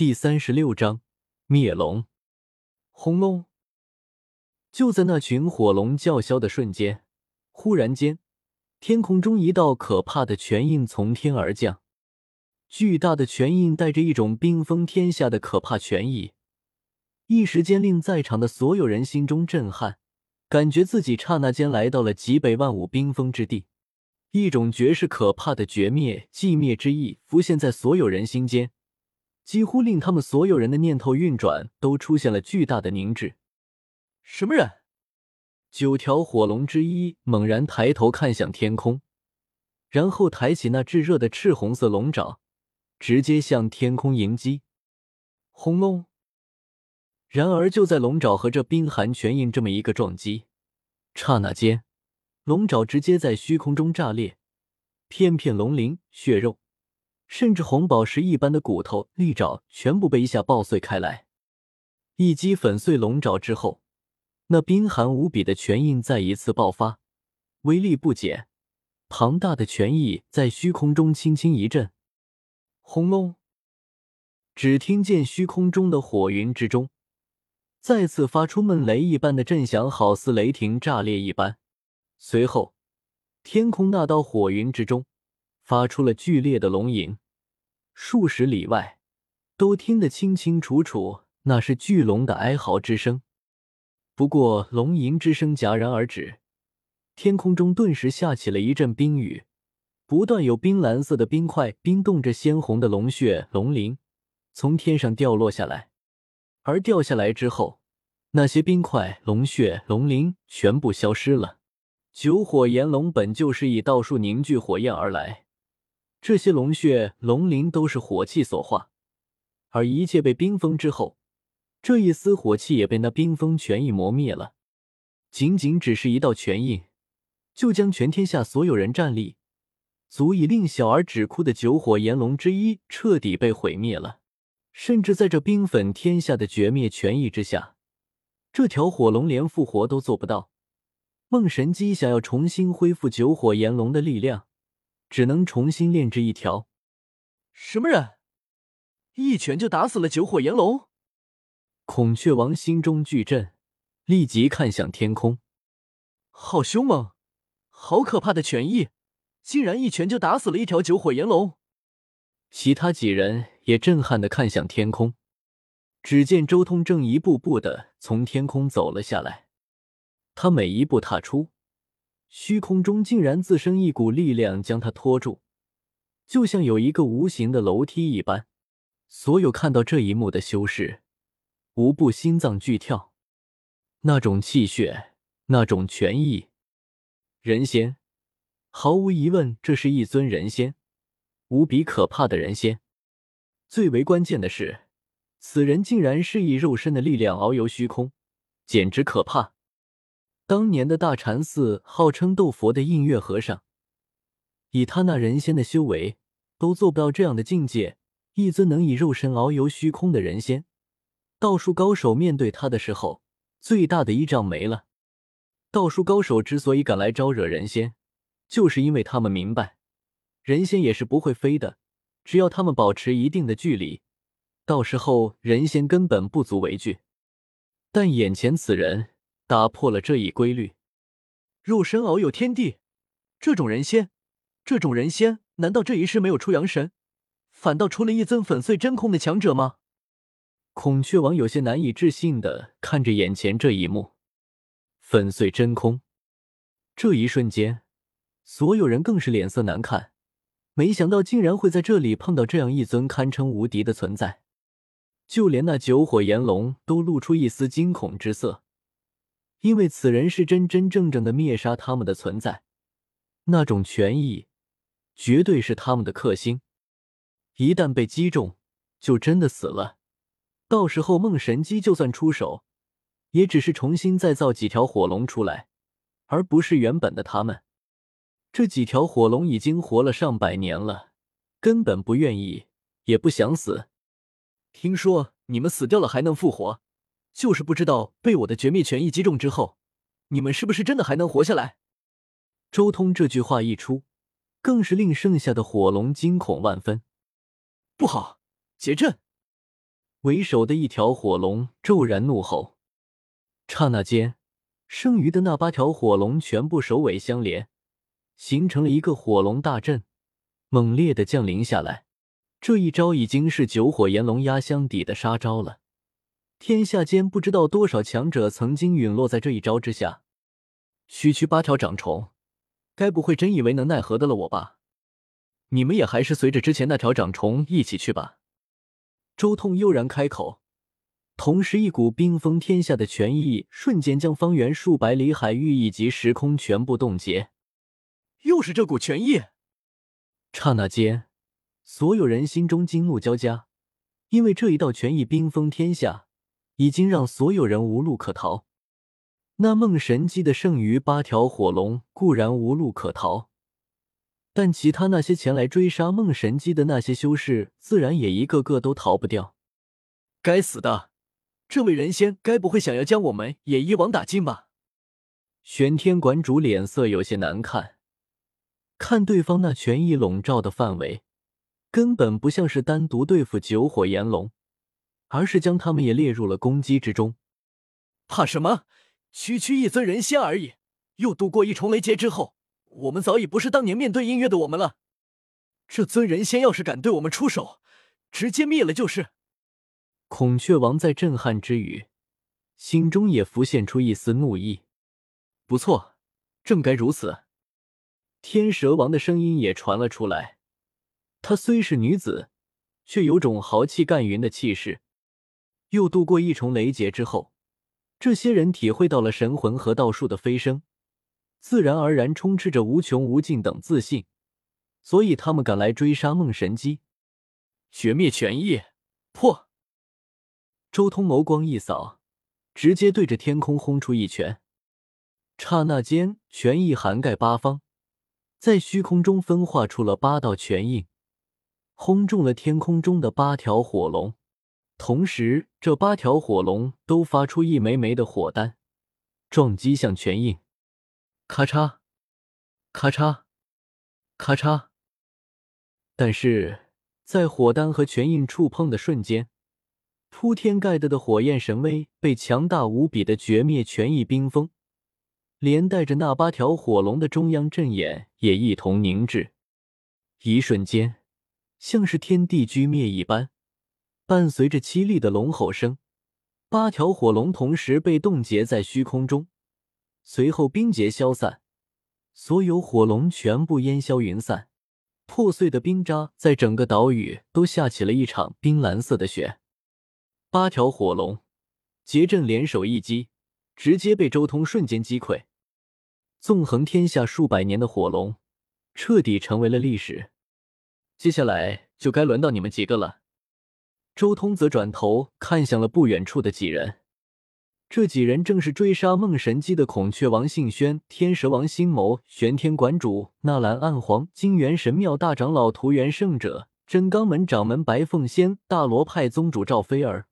第三十六章灭龙。轰隆！就在那群火龙叫嚣的瞬间，忽然间，天空中一道可怕的拳印从天而降。巨大的拳印带着一种冰封天下的可怕拳意，一时间令在场的所有人心中震撼，感觉自己刹那间来到了极北万物冰封之地。一种绝世可怕的绝灭寂灭之意浮现在所有人心间，几乎令他们所有人的念头运转都出现了巨大的凝滞。什么人？九条火龙之一猛然抬头看向天空，然后抬起那炙热的赤红色龙爪，直接向天空迎击。轰隆！然而就在龙爪和这冰寒拳印这么一个撞击，刹那间。龙爪直接在虚空中炸裂，片片龙鳞、血肉，甚至红宝石一般的骨头、利爪，全部被一下爆碎开来。一击粉碎龙爪之后，那冰寒无比的拳印再一次爆发，威力不减。庞大的拳意在虚空中轻轻一震，轰隆！只听见虚空中的火云之中，再次发出闷雷一般的震响，好似雷霆炸裂一般。随后，天空那道火云之中发出了剧烈的龙吟，数十里外都听得清清楚楚，那是巨龙的哀嚎之声。不过，龙吟之声戛然而止，天空中顿时下起了一阵冰雨，不断有冰蓝色的冰块冰冻着鲜红的龙血、龙鳞从天上掉落下来，而掉下来之后，那些冰块、龙血、龙鳞全部消失了。九火炎龙本就是以道术凝聚火焰而来，这些龙血、龙鳞都是火气所化，而一切被冰封之后，这一丝火气也被那冰封权意磨灭了。仅仅只是一道拳印，就将全天下所有人战力，足以令小儿止哭的九火炎龙之一彻底被毁灭了。甚至在这冰粉天下的绝灭权意之下，这条火龙连复活都做不到。梦神机想要重新恢复九火炎龙的力量，只能重新炼制一条。什么人？一拳就打死了九火炎龙？孔雀王心中巨震，立即看向天空。好凶猛，好可怕的拳意，竟然一拳就打死了一条九火炎龙！其他几人也震撼的看向天空，只见周通正一步步的从天空走了下来。他每一步踏出，虚空中竟然自生一股力量将他拖住，就像有一个无形的楼梯一般。所有看到这一幕的修士，无不心脏剧跳。那种气血，那种权意，人仙，毫无疑问，这是一尊人仙，无比可怕的人仙。最为关键的是，此人竟然是以肉身的力量遨游虚空，简直可怕。当年的大禅寺号称斗佛的映月和尚，以他那人仙的修为，都做不到这样的境界。一尊能以肉身遨游虚空的人仙，道术高手面对他的时候，最大的依仗没了。道术高手之所以敢来招惹人仙，就是因为他们明白，人仙也是不会飞的。只要他们保持一定的距离，到时候人仙根本不足为惧。但眼前此人。打破了这一规律，肉身遨游天地，这种人仙，这种人仙，难道这一世没有出阳神，反倒出了一尊粉碎真空的强者吗？孔雀王有些难以置信的看着眼前这一幕，粉碎真空。这一瞬间，所有人更是脸色难看，没想到竟然会在这里碰到这样一尊堪称无敌的存在，就连那九火炎龙都露出一丝惊恐之色。因为此人是真真正正的灭杀他们的存在，那种权益绝对是他们的克星。一旦被击中，就真的死了。到时候梦神机就算出手，也只是重新再造几条火龙出来，而不是原本的他们。这几条火龙已经活了上百年了，根本不愿意，也不想死。听说你们死掉了还能复活？就是不知道被我的绝灭拳一击中之后，你们是不是真的还能活下来？周通这句话一出，更是令剩下的火龙惊恐万分。不好，结阵！为首的一条火龙骤然怒吼，刹那间，剩余的那八条火龙全部首尾相连，形成了一个火龙大阵，猛烈的降临下来。这一招已经是九火炎龙压箱底的杀招了。天下间不知道多少强者曾经陨落在这一招之下。区区八条长虫，该不会真以为能奈何得了我吧？你们也还是随着之前那条长虫一起去吧。周通悠然开口，同时一股冰封天下的权意瞬间将方圆数百里海域以及时空全部冻结。又是这股权意！刹那间。所有人心中惊怒交加，因为这一道权意冰封天下，已经让所有人无路可逃。那梦神机的剩余八条火龙固然无路可逃，但其他那些前来追杀梦神机的那些修士，自然也一个个都逃不掉。该死的，这位人仙该不会想要将我们也一网打尽吧？玄天馆主脸色有些难看，看对方那权意笼罩的范围。根本不像是单独对付九火炎龙，而是将他们也列入了攻击之中。怕什么？区区一尊人仙而已，又度过一重雷劫之后，我们早已不是当年面对音乐的我们了。这尊人仙要是敢对我们出手，直接灭了就是。孔雀王在震撼之余，心中也浮现出一丝怒意。不错，正该如此。天蛇王的声音也传了出来。她虽是女子，却有种豪气干云的气势。又度过一重雷劫之后，这些人体会到了神魂和道术的飞升，自然而然充斥着无穷无尽等自信，所以他们赶来追杀梦神姬，绝灭权意。破！周通眸光一扫，直接对着天空轰出一拳，刹那间，权意涵盖八方，在虚空中分化出了八道拳印。轰中了天空中的八条火龙，同时这八条火龙都发出一枚枚的火丹，撞击向拳印。咔嚓，咔嚓，咔嚓。但是在火丹和拳印触碰的瞬间，铺天盖地的火焰神威被强大无比的绝灭拳意冰封，连带着那八条火龙的中央阵眼也一同凝滞。一瞬间。像是天地俱灭一般，伴随着凄厉的龙吼声，八条火龙同时被冻结在虚空中，随后冰结消散，所有火龙全部烟消云散，破碎的冰渣在整个岛屿都下起了一场冰蓝色的雪。八条火龙结阵联手一击，直接被周通瞬间击溃，纵横天下数百年的火龙，彻底成为了历史。接下来就该轮到你们几个了。周通则转头看向了不远处的几人，这几人正是追杀梦神姬的孔雀王信轩、天蛇王星谋、玄天馆主纳兰暗黄、金元神庙大长老屠元圣者、真刚门掌门白凤仙、大罗派宗主赵飞儿、